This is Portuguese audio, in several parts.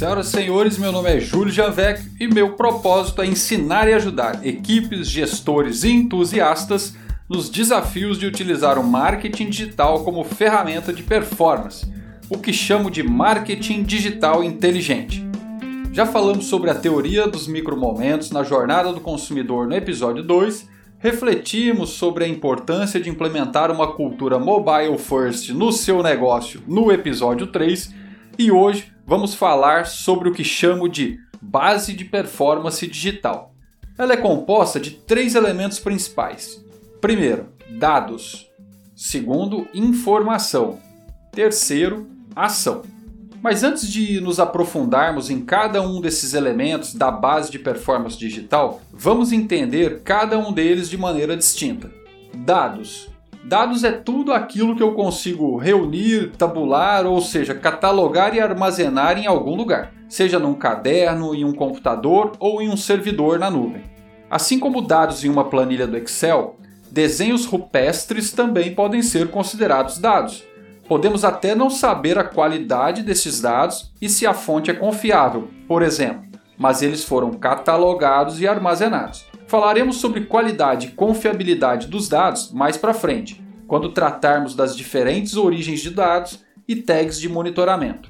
Senhoras e senhores, meu nome é Júlio Javec e meu propósito é ensinar e ajudar equipes, gestores e entusiastas nos desafios de utilizar o marketing digital como ferramenta de performance, o que chamo de marketing digital inteligente. Já falamos sobre a teoria dos micromomentos na jornada do consumidor no episódio 2, refletimos sobre a importância de implementar uma cultura mobile first no seu negócio no episódio 3 e hoje vamos falar sobre o que chamo de base de performance digital. Ela é composta de três elementos principais: Primeiro, dados. Segundo, informação. Terceiro, ação. Mas antes de nos aprofundarmos em cada um desses elementos da base de performance digital, vamos entender cada um deles de maneira distinta. Dados. Dados é tudo aquilo que eu consigo reunir, tabular, ou seja, catalogar e armazenar em algum lugar, seja num caderno, em um computador ou em um servidor na nuvem. Assim como dados em uma planilha do Excel, Desenhos rupestres também podem ser considerados dados. Podemos até não saber a qualidade desses dados e se a fonte é confiável, por exemplo, mas eles foram catalogados e armazenados. Falaremos sobre qualidade e confiabilidade dos dados mais para frente, quando tratarmos das diferentes origens de dados e tags de monitoramento.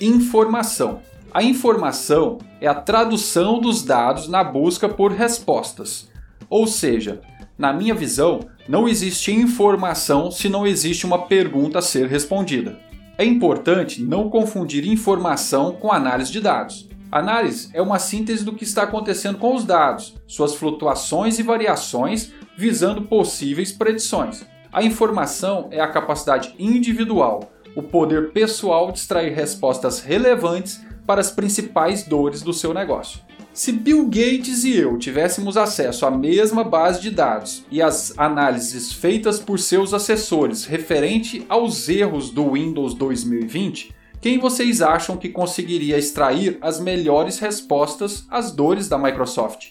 Informação. A informação é a tradução dos dados na busca por respostas, ou seja, na minha visão, não existe informação se não existe uma pergunta a ser respondida. É importante não confundir informação com análise de dados. Análise é uma síntese do que está acontecendo com os dados, suas flutuações e variações, visando possíveis predições. A informação é a capacidade individual, o poder pessoal de extrair respostas relevantes para as principais dores do seu negócio. Se Bill Gates e eu tivéssemos acesso à mesma base de dados e às análises feitas por seus assessores referente aos erros do Windows 2020, quem vocês acham que conseguiria extrair as melhores respostas às dores da Microsoft?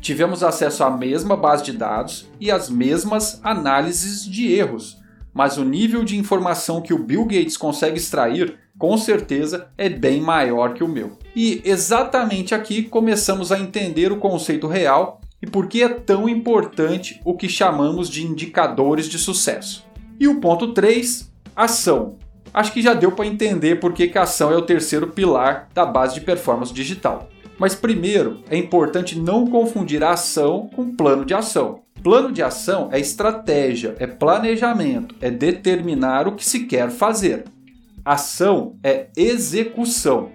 Tivemos acesso à mesma base de dados e às mesmas análises de erros, mas o nível de informação que o Bill Gates consegue extrair com certeza é bem maior que o meu. E exatamente aqui começamos a entender o conceito real e por que é tão importante o que chamamos de indicadores de sucesso. E o ponto 3, ação. Acho que já deu para entender por que, a ação é o terceiro pilar da base de performance digital. Mas primeiro, é importante não confundir a ação com plano de ação. Plano de ação é estratégia, é planejamento, é determinar o que se quer fazer. Ação é execução,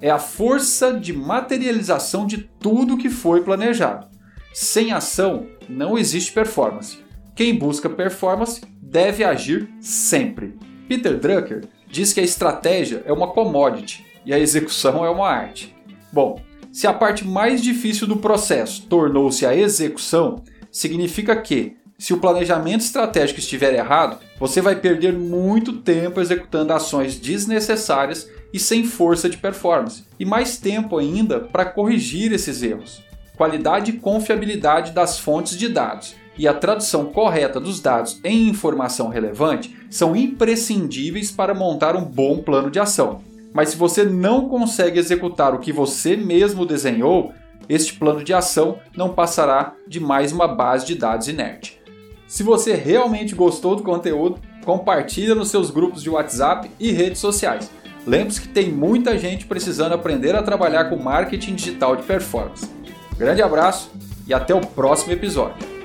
é a força de materialização de tudo que foi planejado. Sem ação, não existe performance. Quem busca performance deve agir sempre. Peter Drucker diz que a estratégia é uma commodity e a execução é uma arte. Bom, se a parte mais difícil do processo tornou-se a execução, significa que se o planejamento estratégico estiver errado, você vai perder muito tempo executando ações desnecessárias e sem força de performance, e mais tempo ainda para corrigir esses erros. Qualidade e confiabilidade das fontes de dados e a tradução correta dos dados em informação relevante são imprescindíveis para montar um bom plano de ação. Mas se você não consegue executar o que você mesmo desenhou, este plano de ação não passará de mais uma base de dados inerte. Se você realmente gostou do conteúdo, compartilha nos seus grupos de WhatsApp e redes sociais. Lembre-se que tem muita gente precisando aprender a trabalhar com marketing digital de performance. Grande abraço e até o próximo episódio.